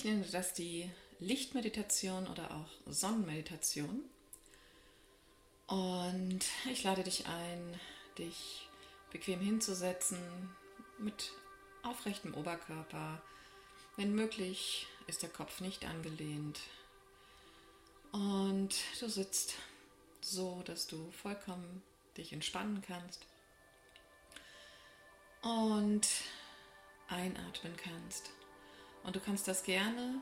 Ich nenne das die Lichtmeditation oder auch Sonnenmeditation. Und ich lade dich ein, dich bequem hinzusetzen mit aufrechtem Oberkörper. Wenn möglich ist der Kopf nicht angelehnt. Und du sitzt so, dass du vollkommen dich entspannen kannst und einatmen kannst. Und du kannst das gerne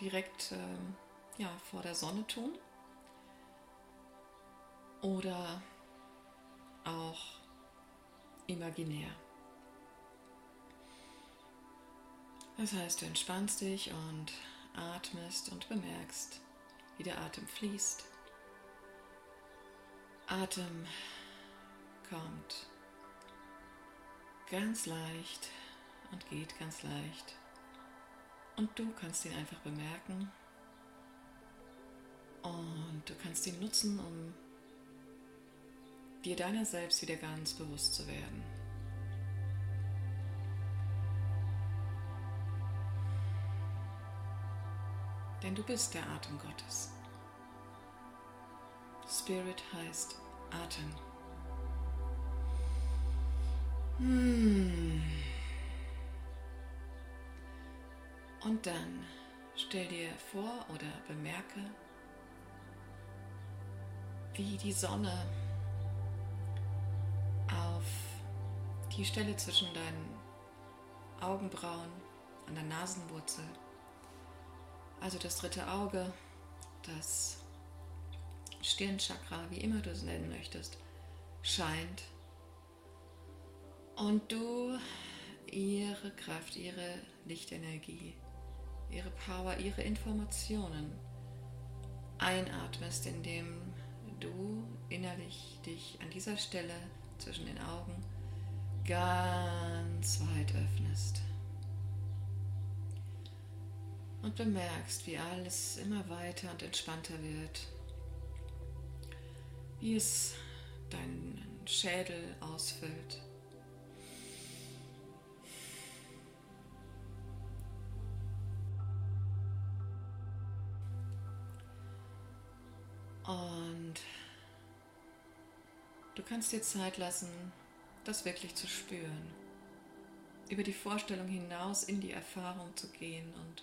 direkt äh, ja, vor der Sonne tun oder auch imaginär. Das heißt, du entspannst dich und atmest und bemerkst, wie der Atem fließt. Atem kommt ganz leicht und geht ganz leicht. Und du kannst ihn einfach bemerken. Und du kannst ihn nutzen, um dir deiner selbst wieder ganz bewusst zu werden. Denn du bist der Atem Gottes. Spirit heißt Atem. Hmm. Und dann stell dir vor oder bemerke, wie die Sonne auf die Stelle zwischen deinen Augenbrauen an der Nasenwurzel, also das dritte Auge, das Stirnchakra, wie immer du es nennen möchtest, scheint. Und du ihre Kraft, ihre Lichtenergie, ihre Power, ihre Informationen einatmest, indem du innerlich dich an dieser Stelle zwischen den Augen ganz weit öffnest und bemerkst, wie alles immer weiter und entspannter wird, wie es deinen Schädel ausfüllt. Kannst dir Zeit lassen, das wirklich zu spüren. Über die Vorstellung hinaus in die Erfahrung zu gehen und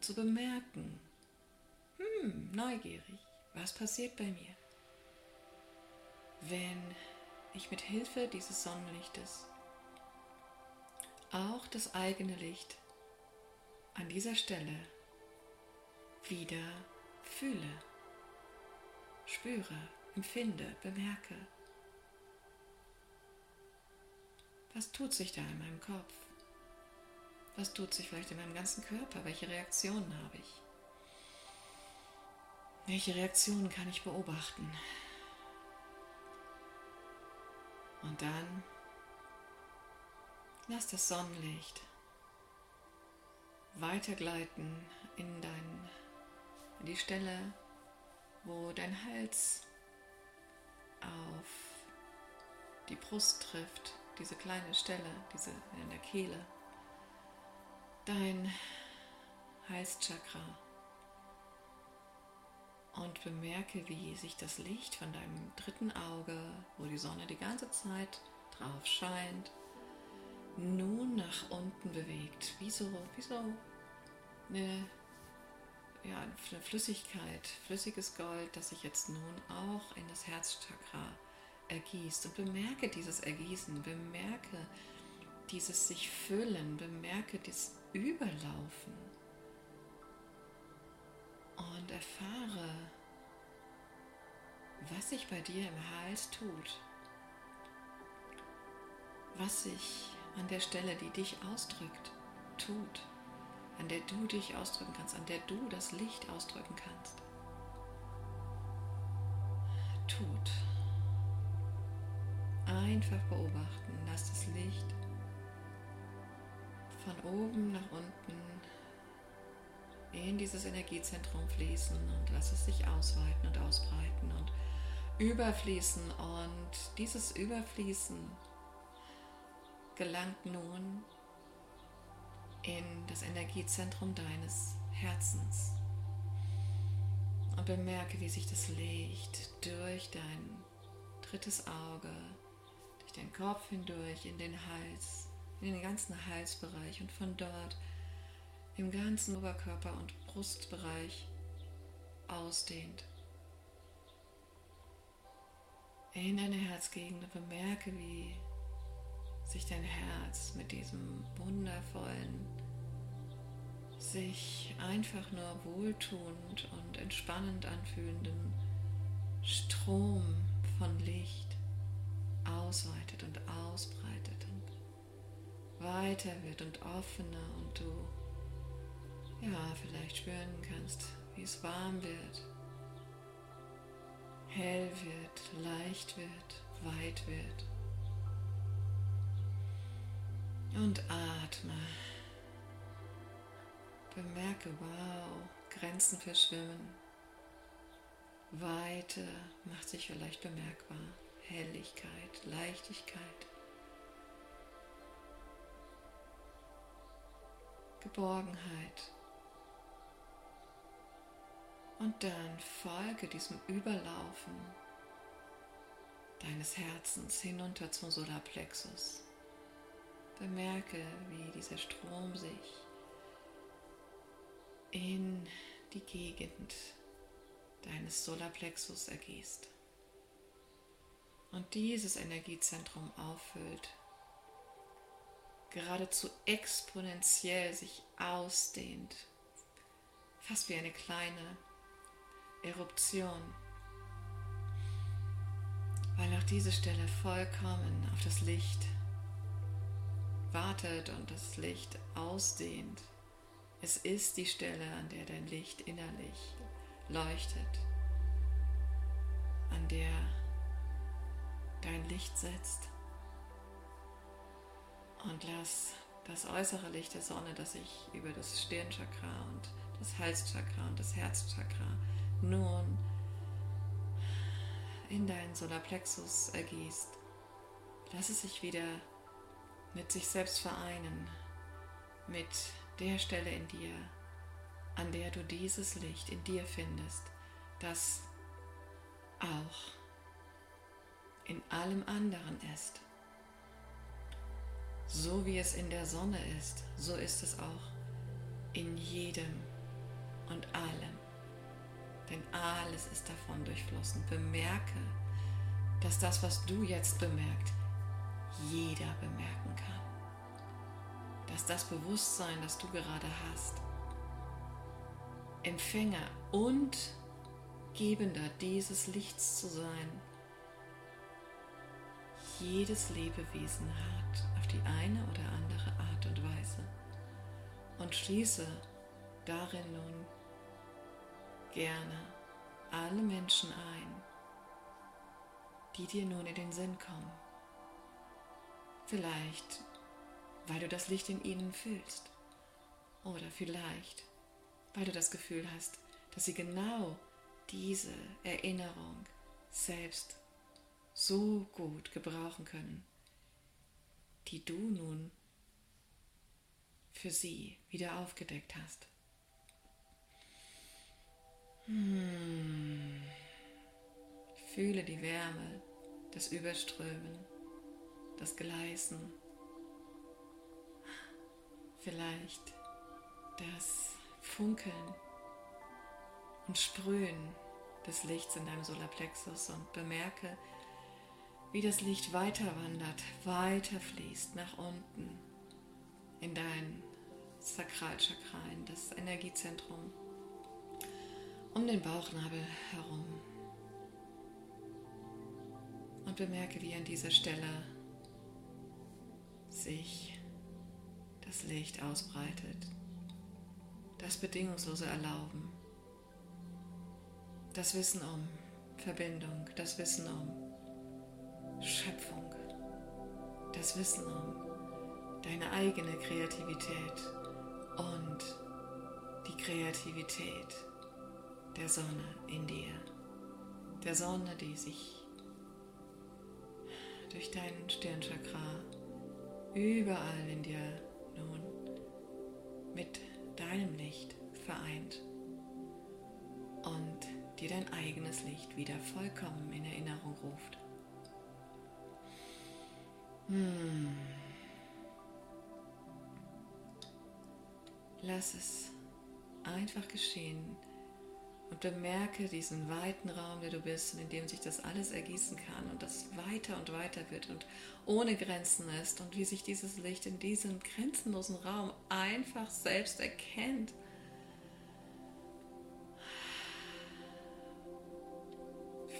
zu bemerken, hm, neugierig, was passiert bei mir, wenn ich mit Hilfe dieses Sonnenlichtes auch das eigene Licht an dieser Stelle wieder fühle spüre, empfinde, bemerke. Was tut sich da in meinem Kopf? Was tut sich vielleicht in meinem ganzen Körper? Welche Reaktionen habe ich? Welche Reaktionen kann ich beobachten? Und dann lass das Sonnenlicht weitergleiten in, dein, in die Stelle, wo dein Hals auf die Brust trifft, diese kleine Stelle, diese in der Kehle, dein Halschakra und bemerke, wie sich das Licht von deinem dritten Auge, wo die Sonne die ganze Zeit drauf scheint, nun nach unten bewegt, wie so, wie so eine ja, eine Flüssigkeit, flüssiges Gold, das sich jetzt nun auch in das Herzchakra ergießt. Und bemerke dieses Ergießen, bemerke dieses sich füllen, bemerke das Überlaufen und erfahre, was sich bei dir im Hals tut, was sich an der Stelle, die dich ausdrückt, tut an der du dich ausdrücken kannst, an der du das Licht ausdrücken kannst. Tut. Einfach beobachten, lass das Licht von oben nach unten in dieses Energiezentrum fließen und lass es sich ausweiten und ausbreiten und überfließen. Und dieses Überfließen gelangt nun in das Energiezentrum deines Herzens. Und bemerke, wie sich das Licht durch dein drittes Auge, durch den Kopf hindurch, in den Hals, in den ganzen Halsbereich und von dort im ganzen Oberkörper und Brustbereich ausdehnt. In deine Herzgegend und bemerke, wie sich dein Herz mit diesem wundervollen, sich einfach nur wohltuend und entspannend anfühlenden Strom von Licht ausweitet und ausbreitet und weiter wird und offener und du ja vielleicht spüren kannst, wie es warm wird, hell wird, leicht wird, weit wird. Und atme. Bemerke, wow, Grenzen verschwimmen. Weite macht sich vielleicht bemerkbar. Helligkeit, Leichtigkeit. Geborgenheit. Und dann folge diesem Überlaufen deines Herzens hinunter zum Solarplexus. Bemerke, wie dieser Strom sich in die Gegend deines Solarplexus ergießt und dieses Energiezentrum auffüllt, geradezu exponentiell sich ausdehnt, fast wie eine kleine Eruption, weil auch diese Stelle vollkommen auf das Licht wartet und das Licht ausdehnt. Es ist die Stelle, an der dein Licht innerlich leuchtet, an der dein Licht setzt. Und lass das äußere Licht der Sonne, das sich über das Stirnchakra und das Halschakra und das Herzchakra nun in deinen Solarplexus ergießt, lass es sich wieder mit sich selbst vereinen, mit der Stelle in dir, an der du dieses Licht in dir findest, das auch in allem anderen ist. So wie es in der Sonne ist, so ist es auch in jedem und allem. Denn alles ist davon durchflossen. Bemerke, dass das, was du jetzt bemerkt, jeder bemerken kann. Dass das Bewusstsein, das du gerade hast, Empfänger und Gebender dieses Lichts zu sein, jedes Lebewesen hat auf die eine oder andere Art und Weise. Und schließe darin nun gerne alle Menschen ein, die dir nun in den Sinn kommen. Vielleicht, weil du das Licht in ihnen fühlst. Oder vielleicht, weil du das Gefühl hast, dass sie genau diese Erinnerung selbst so gut gebrauchen können, die du nun für sie wieder aufgedeckt hast. Hm. Fühle die Wärme, das Überströmen das Gleisen, vielleicht das Funkeln und Sprühen des Lichts in deinem Solarplexus und bemerke, wie das Licht weiter wandert, weiter fließt nach unten in dein Sakralchakra, in das Energiezentrum um den Bauchnabel herum. Und bemerke, wie an dieser Stelle sich das Licht ausbreitet, das bedingungslose Erlauben, das Wissen um Verbindung, das Wissen um Schöpfung, das Wissen um deine eigene Kreativität und die Kreativität der Sonne in dir, der Sonne, die sich durch deinen Stirnchakra überall in dir nun mit deinem Licht vereint und dir dein eigenes Licht wieder vollkommen in Erinnerung ruft. Hm. Lass es einfach geschehen und bemerke diesen weiten Raum, der du bist und in dem sich das alles ergießen kann und das weiter und weiter wird und ohne Grenzen ist und wie sich dieses Licht in diesem grenzenlosen Raum einfach selbst erkennt.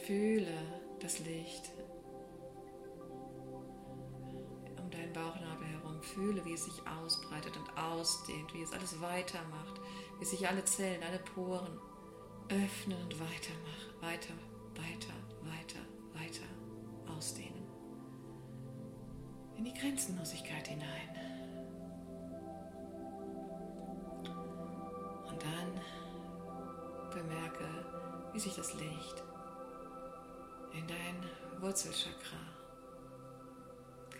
Fühle das Licht Fühle, wie es sich ausbreitet und ausdehnt, wie es alles weitermacht, wie sich alle Zellen, alle Poren öffnen und weitermachen, weiter, weiter, weiter, weiter ausdehnen. In die Grenzenlosigkeit hinein. Und dann bemerke, wie sich das Licht in dein Wurzelchakra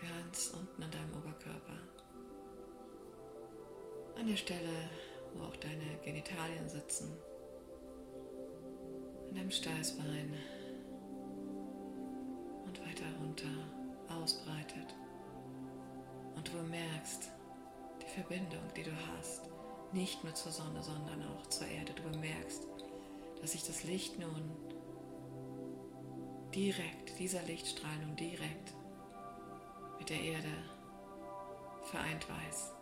ganz unten an deinem Oberkörper, an der Stelle, wo auch deine Genitalien sitzen, in deinem Steißbein und weiter runter ausbreitet. Und du bemerkst die Verbindung, die du hast, nicht nur zur Sonne, sondern auch zur Erde. Du bemerkst, dass sich das Licht nun direkt, dieser Lichtstrahl nun direkt mit der Erde vereint weiß.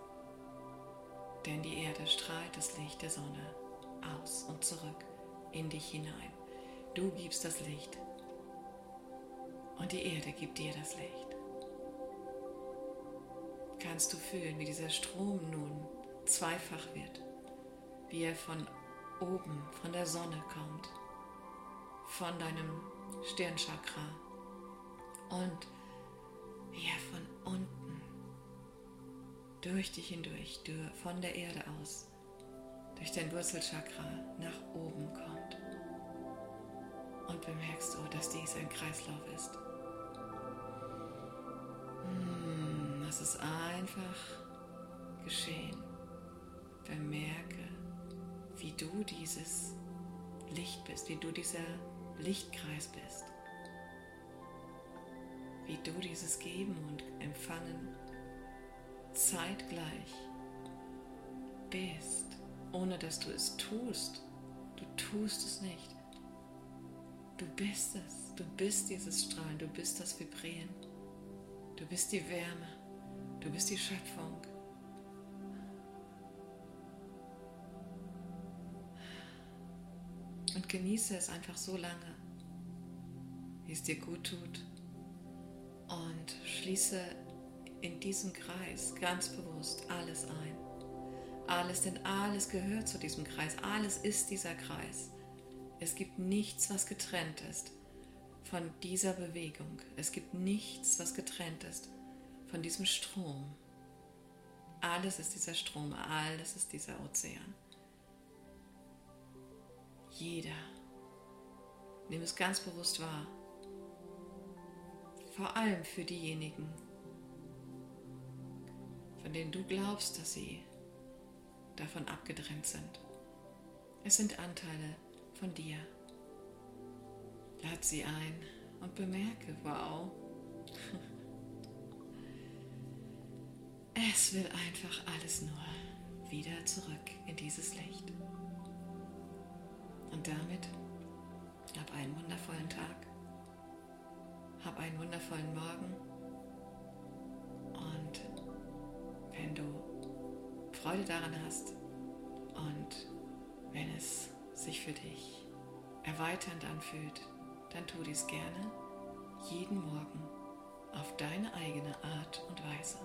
Denn die Erde strahlt das Licht der Sonne aus und zurück in dich hinein. Du gibst das Licht und die Erde gibt dir das Licht. Kannst du fühlen, wie dieser Strom nun zweifach wird, wie er von oben, von der Sonne kommt, von deinem Stirnchakra und er von unten durch dich hindurch, von der Erde aus, durch dein Wurzelchakra nach oben kommt und bemerkst du, dass dies ein Kreislauf ist. Hm, lass es einfach geschehen. Bemerke, wie du dieses Licht bist, wie du dieser Lichtkreis bist. Wie du dieses Geben und Empfangen zeitgleich bist, ohne dass du es tust. Du tust es nicht. Du bist es. Du bist dieses Strahlen. Du bist das Vibrieren. Du bist die Wärme. Du bist die Schöpfung. Und genieße es einfach so lange, wie es dir gut tut. Und schließe in diesem Kreis ganz bewusst alles ein. Alles, denn alles gehört zu diesem Kreis. Alles ist dieser Kreis. Es gibt nichts, was getrennt ist von dieser Bewegung. Es gibt nichts, was getrennt ist von diesem Strom. Alles ist dieser Strom, alles ist dieser Ozean. Jeder. Nimm es ganz bewusst wahr. Vor allem für diejenigen, von denen du glaubst, dass sie davon abgetrennt sind. Es sind Anteile, von dir. Lad sie ein und bemerke, wow, es will einfach alles nur wieder zurück in dieses Licht. Und damit hab einen wundervollen Tag, hab einen wundervollen Morgen und wenn du Freude daran hast und wenn es sich für dich erweiternd anfühlt, dann tu dies gerne jeden Morgen auf deine eigene Art und Weise.